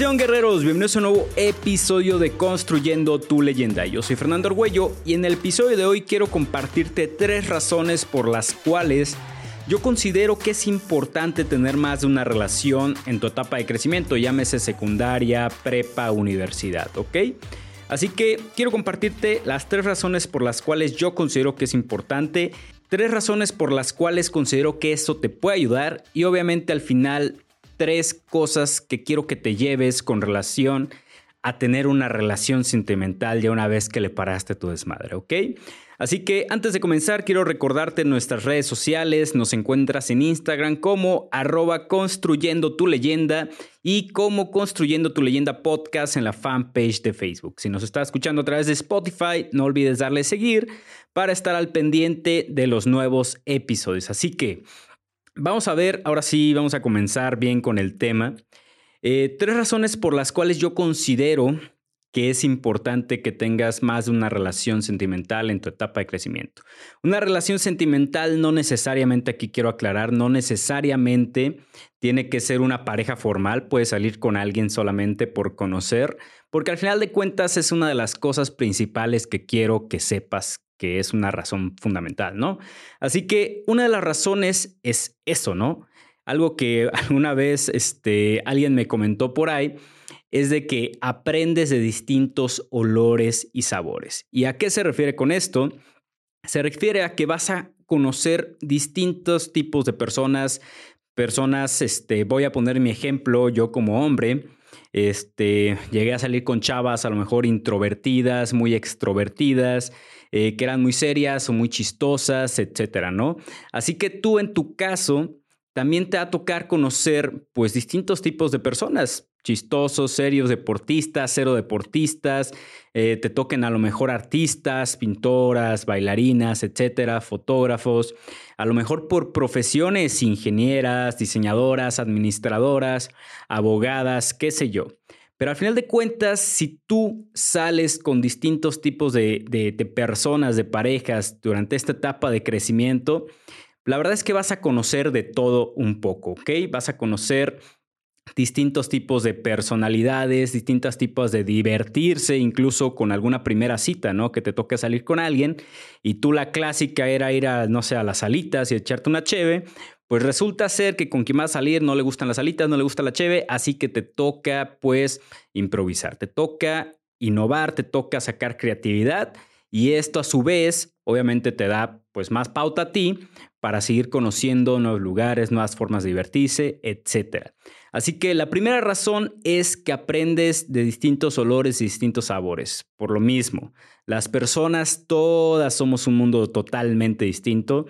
pasión, guerreros? Bienvenidos a un nuevo episodio de Construyendo tu leyenda. Yo soy Fernando Argüello y en el episodio de hoy quiero compartirte tres razones por las cuales yo considero que es importante tener más de una relación en tu etapa de crecimiento, llámese secundaria, prepa, universidad, ¿ok? Así que quiero compartirte las tres razones por las cuales yo considero que es importante, tres razones por las cuales considero que eso te puede ayudar y obviamente al final tres cosas que quiero que te lleves con relación a tener una relación sentimental ya una vez que le paraste tu desmadre, ¿ok? Así que antes de comenzar quiero recordarte nuestras redes sociales, nos encuentras en Instagram como arroba construyendo tu leyenda y como construyendo tu leyenda podcast en la fanpage de Facebook. Si nos estás escuchando a través de Spotify, no olvides darle seguir para estar al pendiente de los nuevos episodios. Así que Vamos a ver, ahora sí, vamos a comenzar bien con el tema. Eh, tres razones por las cuales yo considero que es importante que tengas más de una relación sentimental en tu etapa de crecimiento. Una relación sentimental no necesariamente, aquí quiero aclarar, no necesariamente tiene que ser una pareja formal, puedes salir con alguien solamente por conocer, porque al final de cuentas es una de las cosas principales que quiero que sepas que es una razón fundamental, ¿no? Así que una de las razones es eso, ¿no? Algo que alguna vez este, alguien me comentó por ahí es de que aprendes de distintos olores y sabores. ¿Y a qué se refiere con esto? Se refiere a que vas a conocer distintos tipos de personas, personas, este, voy a poner mi ejemplo, yo como hombre, este, llegué a salir con chavas a lo mejor introvertidas, muy extrovertidas, eh, que eran muy serias o muy chistosas, etcétera, ¿no? Así que tú en tu caso también te va a tocar conocer pues distintos tipos de personas, chistosos, serios, deportistas, cero deportistas, eh, te toquen a lo mejor artistas, pintoras, bailarinas, etcétera, fotógrafos, a lo mejor por profesiones, ingenieras, diseñadoras, administradoras, abogadas, qué sé yo. Pero al final de cuentas, si tú sales con distintos tipos de, personas, de parejas durante esta etapa de crecimiento, la verdad es que vas a conocer de todo un poco, ¿ok? Vas a conocer distintos tipos de personalidades, distintos tipos de divertirse, incluso con alguna primera cita, ¿no? Que te toque salir con alguien y tú la clásica era ir a, no sé, a las salitas y echarte una cheve, pues resulta ser que con quien vas a salir no le gustan las alitas, no le gusta la cheve, así que te toca pues improvisar, te toca innovar, te toca sacar creatividad y esto a su vez obviamente te da pues más pauta a ti para seguir conociendo nuevos lugares, nuevas formas de divertirse, etc. Así que la primera razón es que aprendes de distintos olores y distintos sabores. Por lo mismo, las personas todas somos un mundo totalmente distinto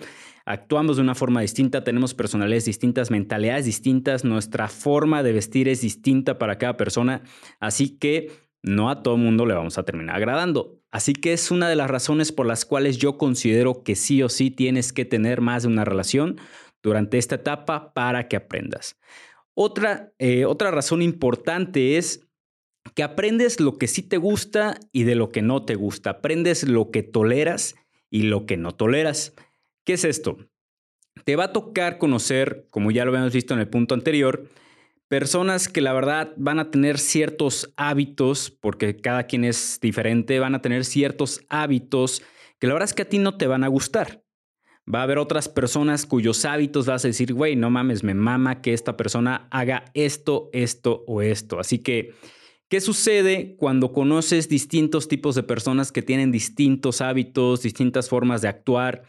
actuamos de una forma distinta, tenemos personalidades distintas, mentalidades distintas, nuestra forma de vestir es distinta para cada persona, así que no a todo mundo le vamos a terminar agradando. Así que es una de las razones por las cuales yo considero que sí o sí tienes que tener más de una relación durante esta etapa para que aprendas. Otra, eh, otra razón importante es que aprendes lo que sí te gusta y de lo que no te gusta. Aprendes lo que toleras y lo que no toleras. ¿Qué es esto? Te va a tocar conocer, como ya lo habíamos visto en el punto anterior, personas que la verdad van a tener ciertos hábitos, porque cada quien es diferente, van a tener ciertos hábitos que la verdad es que a ti no te van a gustar. Va a haber otras personas cuyos hábitos vas a decir, güey, no mames, me mama que esta persona haga esto, esto o esto. Así que, ¿qué sucede cuando conoces distintos tipos de personas que tienen distintos hábitos, distintas formas de actuar?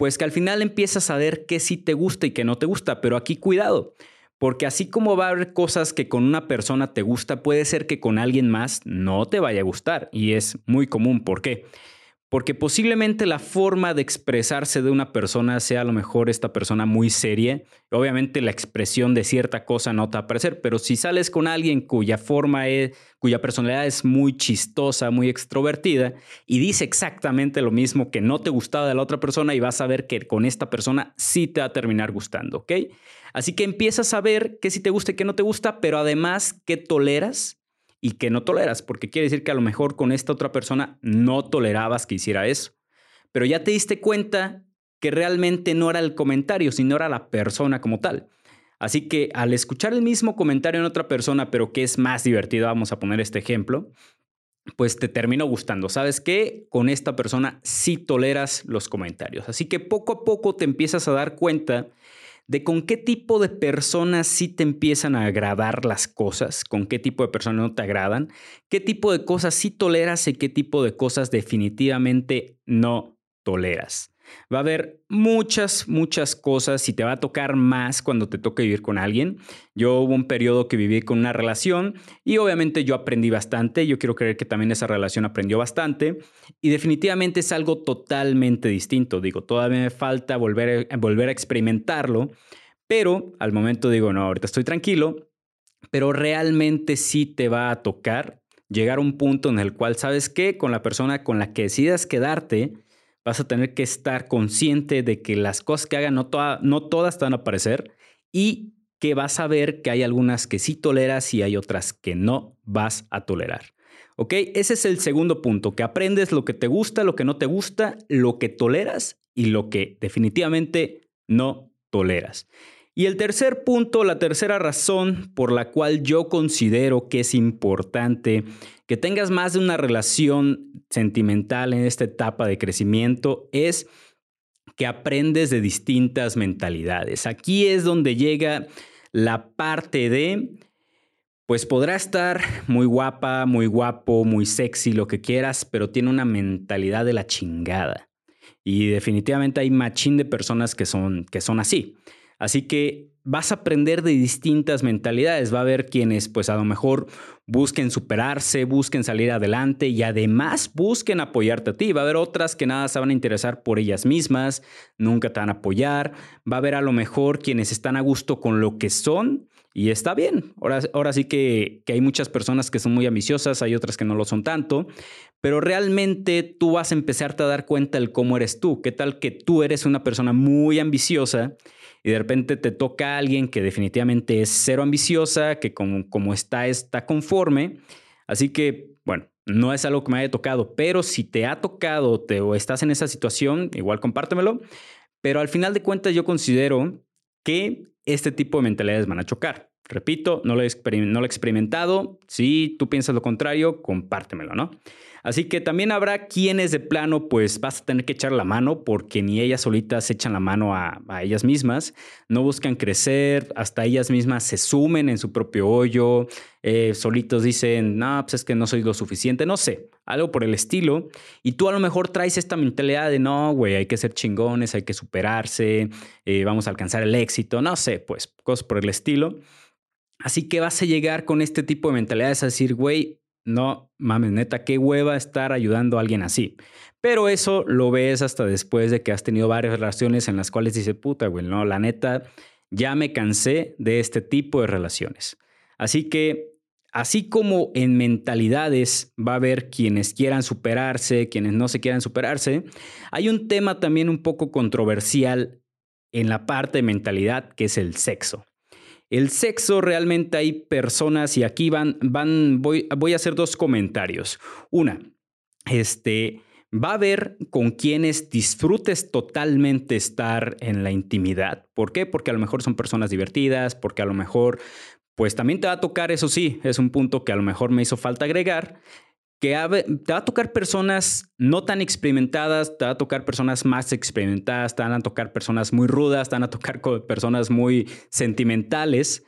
Pues que al final empiezas a ver qué sí te gusta y qué no te gusta. Pero aquí cuidado, porque así como va a haber cosas que con una persona te gusta, puede ser que con alguien más no te vaya a gustar. Y es muy común. ¿Por qué? porque posiblemente la forma de expresarse de una persona sea a lo mejor esta persona muy seria. Obviamente la expresión de cierta cosa no te va a parecer, pero si sales con alguien cuya forma es, cuya personalidad es muy chistosa, muy extrovertida y dice exactamente lo mismo que no te gustaba de la otra persona y vas a ver que con esta persona sí te va a terminar gustando, ¿ok? Así que empiezas a ver qué sí te gusta y qué no te gusta, pero además qué toleras y que no toleras, porque quiere decir que a lo mejor con esta otra persona no tolerabas que hiciera eso. Pero ya te diste cuenta que realmente no era el comentario, sino era la persona como tal. Así que al escuchar el mismo comentario en otra persona, pero que es más divertido, vamos a poner este ejemplo, pues te termino gustando. ¿Sabes qué? Con esta persona sí toleras los comentarios. Así que poco a poco te empiezas a dar cuenta de con qué tipo de personas sí te empiezan a agradar las cosas, con qué tipo de personas no te agradan, qué tipo de cosas sí toleras y qué tipo de cosas definitivamente no toleras. Va a haber muchas, muchas cosas y te va a tocar más cuando te toque vivir con alguien. Yo hubo un periodo que viví con una relación y obviamente yo aprendí bastante. Yo quiero creer que también esa relación aprendió bastante y definitivamente es algo totalmente distinto. Digo, todavía me falta volver, volver a experimentarlo, pero al momento digo, no, ahorita estoy tranquilo, pero realmente sí te va a tocar llegar a un punto en el cual sabes que con la persona con la que decidas quedarte, vas a tener que estar consciente de que las cosas que hagan no, no todas te van a aparecer y que vas a ver que hay algunas que sí toleras y hay otras que no vas a tolerar. ¿Ok? Ese es el segundo punto, que aprendes lo que te gusta, lo que no te gusta, lo que toleras y lo que definitivamente no toleras. Y el tercer punto, la tercera razón por la cual yo considero que es importante que tengas más de una relación sentimental en esta etapa de crecimiento es que aprendes de distintas mentalidades. Aquí es donde llega la parte de, pues podrá estar muy guapa, muy guapo, muy sexy, lo que quieras, pero tiene una mentalidad de la chingada. Y definitivamente hay machín de personas que son, que son así. Así que vas a aprender de distintas mentalidades. Va a haber quienes, pues a lo mejor busquen superarse, busquen salir adelante y además busquen apoyarte a ti. Va a haber otras que nada se van a interesar por ellas mismas, nunca te van a apoyar. Va a haber a lo mejor quienes están a gusto con lo que son y está bien. Ahora, ahora sí que, que hay muchas personas que son muy ambiciosas, hay otras que no lo son tanto, pero realmente tú vas a empezarte a dar cuenta del cómo eres tú. ¿Qué tal que tú eres una persona muy ambiciosa? Y de repente te toca a alguien que definitivamente es cero ambiciosa, que como, como está, está conforme. Así que, bueno, no es algo que me haya tocado, pero si te ha tocado te, o estás en esa situación, igual compártemelo. Pero al final de cuentas yo considero que este tipo de mentalidades van a chocar. Repito, no lo, he no lo he experimentado. Si tú piensas lo contrario, compártemelo, ¿no? Así que también habrá quienes de plano pues vas a tener que echar la mano porque ni ellas solitas echan la mano a, ellas mismas, no buscan crecer, hasta ellas mismas se sumen en su propio hoyo, eh, solitos dicen, no, pues es que no soy lo suficiente, no sé, algo por el estilo. Y tú a lo mejor traes esta mentalidad de, no, güey, hay que ser chingones, hay que superarse, eh, vamos a alcanzar el éxito, no sé, pues cosas por el estilo. Así que vas a llegar con este tipo de mentalidades a decir, güey, no mames, neta, qué hueva estar ayudando a alguien así. Pero eso lo ves hasta después de que has tenido varias relaciones en las cuales dices, puta, güey, no, la neta, ya me cansé de este tipo de relaciones. Así que, así como en mentalidades va a haber quienes quieran superarse, quienes no se quieran superarse, hay un tema también un poco controversial en la parte de mentalidad que es el sexo. El sexo realmente hay personas y aquí van, van, voy, voy a hacer dos comentarios. Una, este, va a haber con quienes disfrutes totalmente estar en la intimidad. ¿Por qué? Porque a lo mejor son personas divertidas, porque a lo mejor, pues también te va a tocar, eso sí, es un punto que a lo mejor me hizo falta agregar, que te va a tocar personas no tan experimentadas, te va a tocar personas más experimentadas, te van a tocar personas muy rudas, te van a tocar personas muy sentimentales.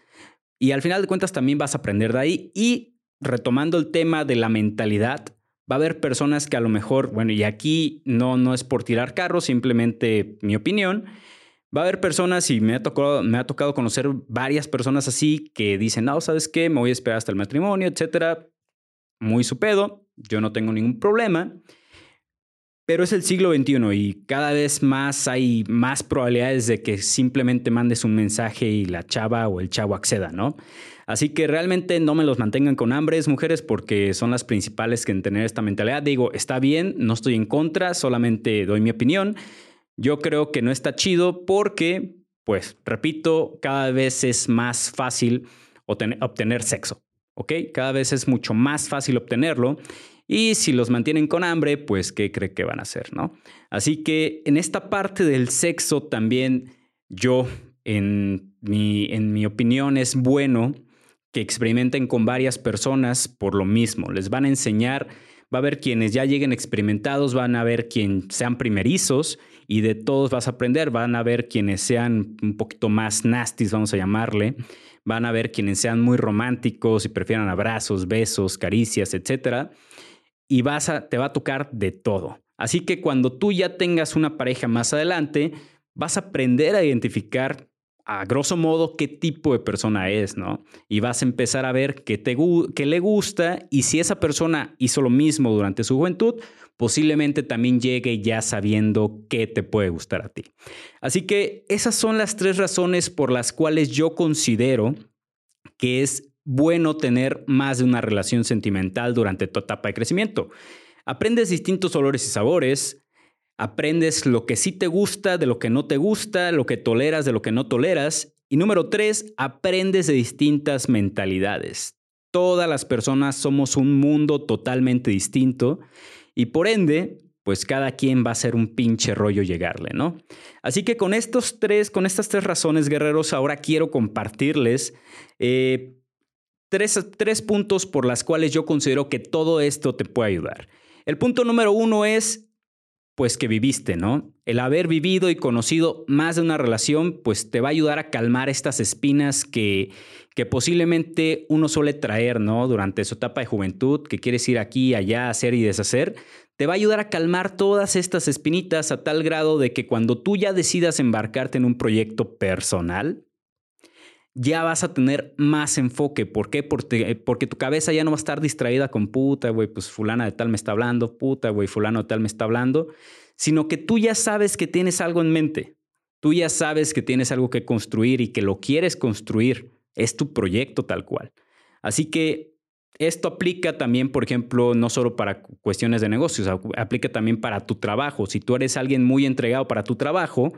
Y al final de cuentas también vas a aprender de ahí. Y retomando el tema de la mentalidad, va a haber personas que a lo mejor, bueno, y aquí no, no es por tirar carros, simplemente mi opinión. Va a haber personas, y me ha, tocado, me ha tocado conocer varias personas así, que dicen, no, ¿sabes qué? Me voy a esperar hasta el matrimonio, etcétera. Muy su pedo yo no tengo ningún problema. Pero es el siglo XXI y cada vez más hay más probabilidades de que simplemente mandes un mensaje y la chava o el chavo acceda, ¿no? Así que realmente no me los mantengan con hambres, mujeres, porque son las principales que en tener esta mentalidad. Digo, está bien, no estoy en contra, solamente doy mi opinión. Yo creo que no está chido porque, pues, repito, cada vez es más fácil obtener sexo. ¿Ok? Cada vez es mucho más fácil obtenerlo y si los mantienen con hambre, pues ¿qué cree que van a hacer, no? Así que en esta parte del sexo también yo en en mi opinión, es bueno que experimenten con varias personas por lo mismo. Les van a enseñar, va a haber quienes ya lleguen experimentados, van a ver quienes sean primerizos y de todos vas a aprender. Van a ver quienes sean un poquito más nasties, vamos a llamarle. Van a ver quienes sean muy románticos y prefieran abrazos, besos, caricias, etc. Y vas a, te va a tocar de todo. Así que cuando tú ya tengas una pareja más adelante, vas a aprender a identificar a grosso modo qué tipo de persona es, ¿no? Y vas a empezar a ver qué, te, qué le gusta y si esa persona hizo lo mismo durante su juventud, posiblemente también llegue ya sabiendo qué te puede gustar a ti. Así que esas son las tres razones por las cuales yo considero que es bueno tener más de una relación sentimental durante tu etapa de crecimiento. Aprendes distintos olores y sabores, Aprendes lo que sí te gusta, de lo que no te gusta, lo que toleras, de lo que no toleras. Y número tres, aprendes de distintas mentalidades. Todas las personas somos un mundo totalmente distinto y por ende, pues cada quien va a ser un pinche rollo llegarle, ¿no? Así que con estos tres, con estas tres razones, guerreros, ahora quiero compartirles eh, tres, tres puntos por las cuales yo considero que todo esto te puede ayudar. El punto número uno es pues que viviste, ¿no? El haber vivido y conocido más de una relación, pues te va a ayudar a calmar estas espinas que, que posiblemente uno suele traer, ¿no? Durante su etapa de juventud, que quieres ir aquí, allá, hacer y deshacer, te va a ayudar a calmar todas estas espinitas a tal grado de que cuando tú ya decidas embarcarte en un proyecto personal, ya vas a tener más enfoque. ¿Por qué? Porque, porque tu cabeza ya no va a estar distraída con puta, güey, pues fulana de tal me está hablando, puta, güey, fulano de tal me está hablando, sino que tú ya sabes que tienes algo en mente. Tú ya sabes que tienes algo que construir y que lo quieres construir. Es tu proyecto tal cual. Así que esto aplica también, por ejemplo, no solo para cuestiones de negocios, aplica también para tu trabajo. Si tú eres alguien muy entregado para tu trabajo,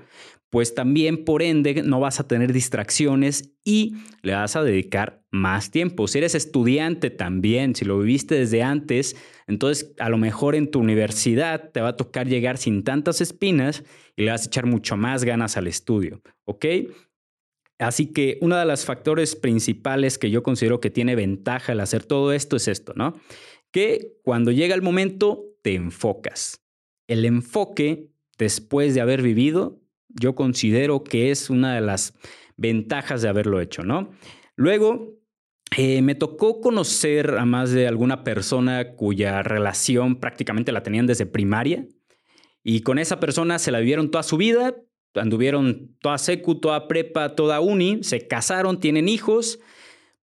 pues también por ende no vas a tener distracciones y le vas a dedicar más tiempo. Si eres estudiante también, si lo viviste desde antes, entonces a lo mejor en tu universidad te va a tocar llegar sin tantas espinas y le vas a echar mucho más ganas al estudio, ¿ok? Así que uno de los factores principales que yo considero que tiene ventaja al hacer todo esto es esto, ¿no? Que cuando llega el momento te enfocas. El enfoque después de haber vivido, yo considero que es una de las ventajas de haberlo hecho, ¿no? Luego, eh, me tocó conocer a más de alguna persona cuya relación prácticamente la tenían desde primaria y con esa persona se la vivieron toda su vida, anduvieron toda secu, toda prepa, toda uni, se casaron, tienen hijos,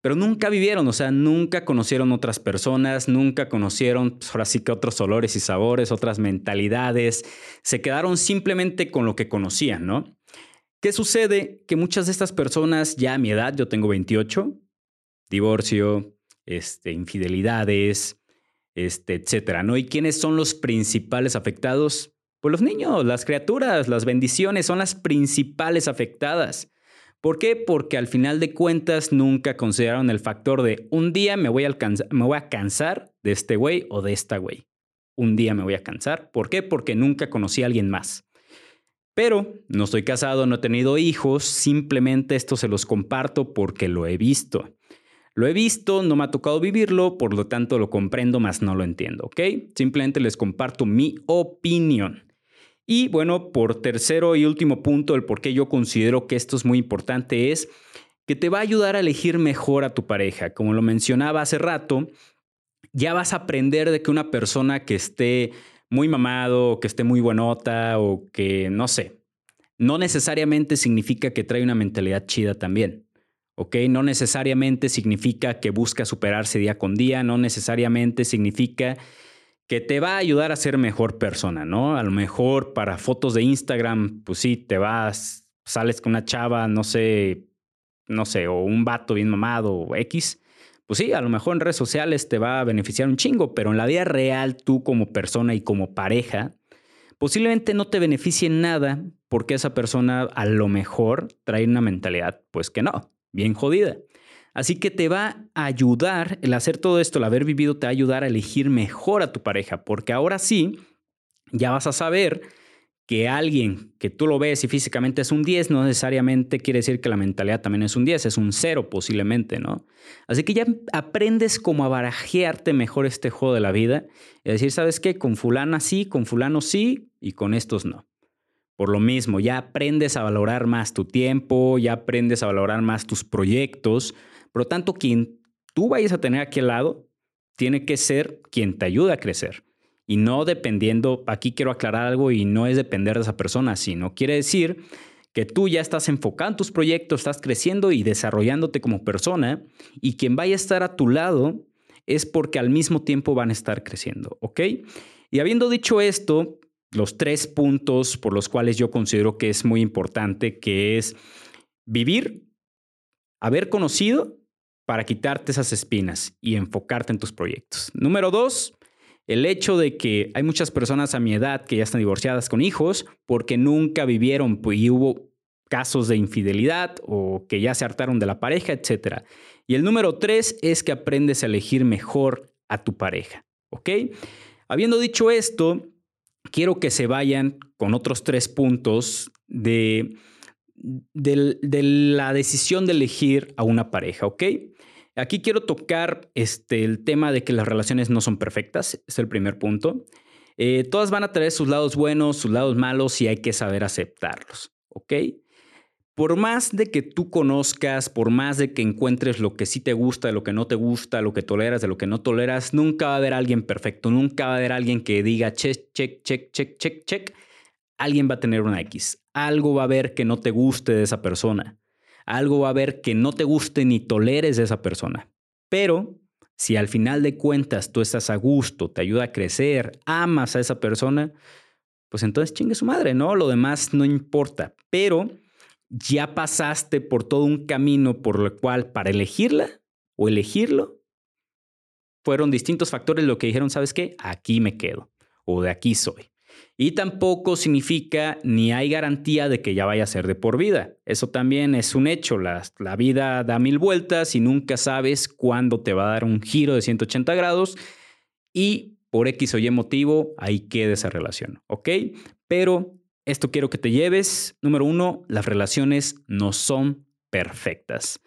pero nunca vivieron, o sea, nunca conocieron otras personas, nunca conocieron, pues, ahora sí que otros olores y sabores, otras mentalidades, se quedaron simplemente con lo que conocían, ¿no? ¿Qué sucede? Que muchas de estas personas, ya a mi edad, yo tengo 28, divorcio, este, infidelidades, este, etcétera, ¿no? ¿Y quiénes son los principales afectados? Pues los niños, las criaturas, las bendiciones son las principales afectadas. ¿Por qué? Porque al final de cuentas nunca consideraron el factor de un día me voy a, me voy a cansar de este güey o de esta güey. Un día me voy a cansar. ¿Por qué? Porque nunca conocí a alguien más. Pero no estoy casado, no he tenido hijos, simplemente esto se los comparto porque lo he visto. Lo he visto, no me ha tocado vivirlo, por lo tanto lo comprendo, más no lo entiendo, ¿ok? Simplemente les comparto mi opinión. Y bueno, por tercero y último punto, el por qué yo considero que esto es muy importante es que te va a ayudar a elegir mejor a tu pareja. Como lo mencionaba hace rato, ya vas a aprender de que una persona que esté muy mamado, o que esté muy buenota, o que no sé, no necesariamente significa que trae una mentalidad chida también. ¿ok? No necesariamente significa que busca superarse día con día, no necesariamente significa que te va a ayudar a ser mejor persona, ¿no? A lo mejor para fotos de Instagram, pues sí, te vas, sales con una chava, no sé, no sé, o un vato bien mamado o X, pues sí, a lo mejor en redes sociales te va a beneficiar un chingo, pero en la vida real tú como persona y como pareja, posiblemente no te beneficie nada porque esa persona a lo mejor trae una mentalidad, pues que no, bien jodida. Así que te va a ayudar, el hacer todo esto, el haber vivido, te va a ayudar a elegir mejor a tu pareja, porque ahora sí, ya vas a saber que alguien que tú lo ves y físicamente es un 10, no necesariamente quiere decir que la mentalidad también es un 10, es un 0 posiblemente, ¿no? Así que ya aprendes como a barajearte mejor este juego de la vida y decir, ¿sabes qué? Con fulana sí, con fulano sí y con estos no. Por lo mismo, ya aprendes a valorar más tu tiempo, ya aprendes a valorar más tus proyectos. Por lo tanto, quien tú vayas a tener aquí al lado tiene que ser quien te ayude a crecer y no dependiendo, aquí quiero aclarar algo y no es depender de esa persona, sino quiere decir que tú ya estás enfocando tus proyectos, estás creciendo y desarrollándote como persona y quien vaya a estar a tu lado es porque al mismo tiempo van a estar creciendo, ¿ok? Y habiendo dicho esto, los tres puntos por los cuales yo considero que es muy importante, que es vivir, haber conocido para quitarte esas espinas y enfocarte en tus proyectos. Número dos, el hecho de que hay muchas personas a mi edad que ya están divorciadas con hijos porque nunca vivieron pues, y hubo casos de infidelidad o que ya se hartaron de la pareja, etc. Y el número tres es que aprendes a elegir mejor a tu pareja, ¿ok? Habiendo dicho esto, quiero que se vayan con otros tres puntos de, de, de la decisión de elegir a una pareja, ¿ok? Aquí quiero tocar este, el tema de que las relaciones no son perfectas, es el primer punto. Eh, todas van a tener sus lados buenos, sus lados malos y hay que saber aceptarlos, ¿ok? Por más de que tú conozcas, por más de que encuentres lo que sí te gusta, lo que no te gusta, lo que toleras, de lo que no toleras, nunca va a haber alguien perfecto, nunca va a haber alguien que diga check, check, check, check, check, check. Alguien va a tener una X. Algo va a haber que no te guste de esa persona algo va a haber que no te guste ni toleres de esa persona. Pero si al final de cuentas tú estás a gusto, te ayuda a crecer, amas a esa persona, pues entonces chingue su madre, ¿no? Lo demás no importa. Pero ya pasaste por todo un camino por lo cual para elegirla o elegirlo, fueron distintos factores lo que dijeron, ¿sabes qué? Aquí me quedo o de aquí soy. Y tampoco significa ni hay garantía de que ya vaya a ser de por vida. Eso también es un hecho. La, la, vida da mil vueltas y nunca sabes cuándo te va a dar un giro de 180 grados y por X o Y motivo ahí queda esa relación. ¿Ok? Pero esto quiero que te lleves. Número uno, las relaciones no son perfectas.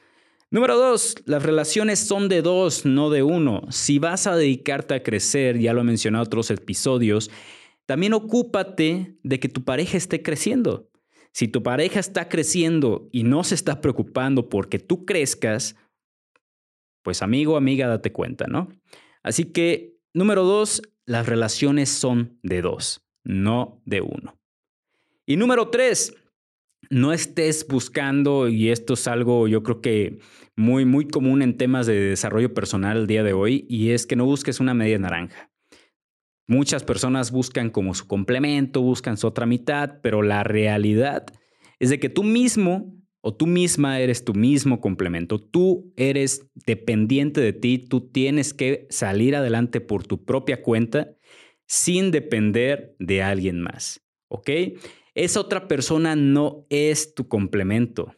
Número dos, las relaciones son de dos, no de uno. Si vas a dedicarte a crecer, ya lo he mencionado en otros episodios, también ocúpate de que tu pareja esté creciendo. Si tu pareja está creciendo y no se está preocupando porque tú crezcas, pues amigo, amiga, date cuenta, ¿no? Así que, número dos, las relaciones son de dos, no de uno. Y número tres, no estés buscando, y esto es algo yo creo que muy, muy común en temas de desarrollo personal el día de hoy, y es que no busques una media naranja. Muchas personas buscan como su complemento, buscan su otra mitad, pero la realidad es de que tú mismo o tú misma eres tu mismo complemento. Tú eres dependiente de ti, tú tienes que salir adelante por tu propia cuenta sin depender de alguien más. ¿Ok? Esa otra persona no es tu complemento.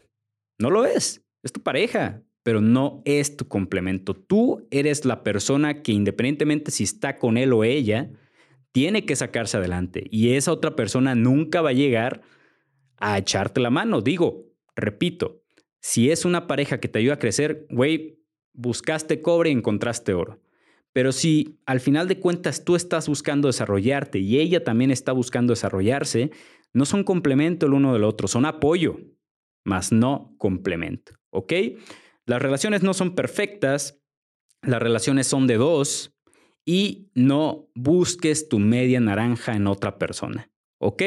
No lo es. Es tu pareja, pero no es tu complemento. Tú eres la persona que independientemente si está con él o ella, tiene que sacarse adelante. Y esa otra persona nunca va a llegar a echarte la mano. Digo, repito, si es una pareja que te ayuda a crecer, güey, buscaste cobre y encontraste oro. Pero si al final de cuentas tú estás buscando desarrollarte y ella también está buscando desarrollarse, no son complemento el uno del otro, son apoyo, más no complemento. ¿Ok? Las relaciones no son perfectas, las relaciones son de dos y no busques tu media naranja en otra persona. ¿Ok?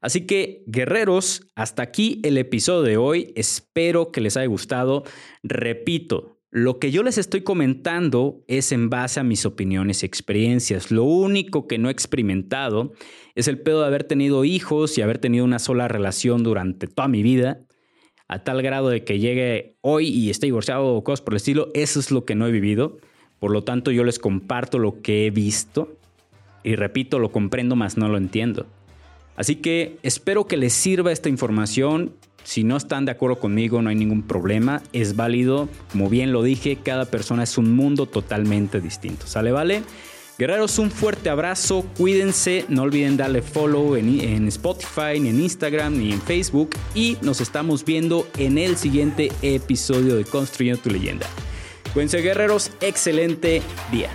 Así que, guerreros, hasta aquí el episodio de hoy. Espero que les haya gustado. Repito, lo que yo les estoy comentando es en base a mis opiniones y experiencias. Lo único que no he experimentado es el pedo de haber tenido hijos y haber tenido una sola relación durante toda mi vida a tal grado de que llegue hoy y esté divorciado o cosas por el estilo, eso es lo que no he vivido. Por lo tanto, yo les comparto lo que he visto y repito, lo comprendo, más no lo entiendo. Así que espero que les sirva esta información. Si no están de acuerdo conmigo, no hay ningún problema. Es válido. Como bien lo dije, cada persona es un mundo totalmente distinto. ¿Sale? Vale. Guerreros, un fuerte abrazo, cuídense, no olviden darle follow en, Spotify, ni en Instagram, ni en Facebook y nos estamos viendo en el siguiente episodio de Construyendo tu leyenda. Cuídense guerreros, excelente día.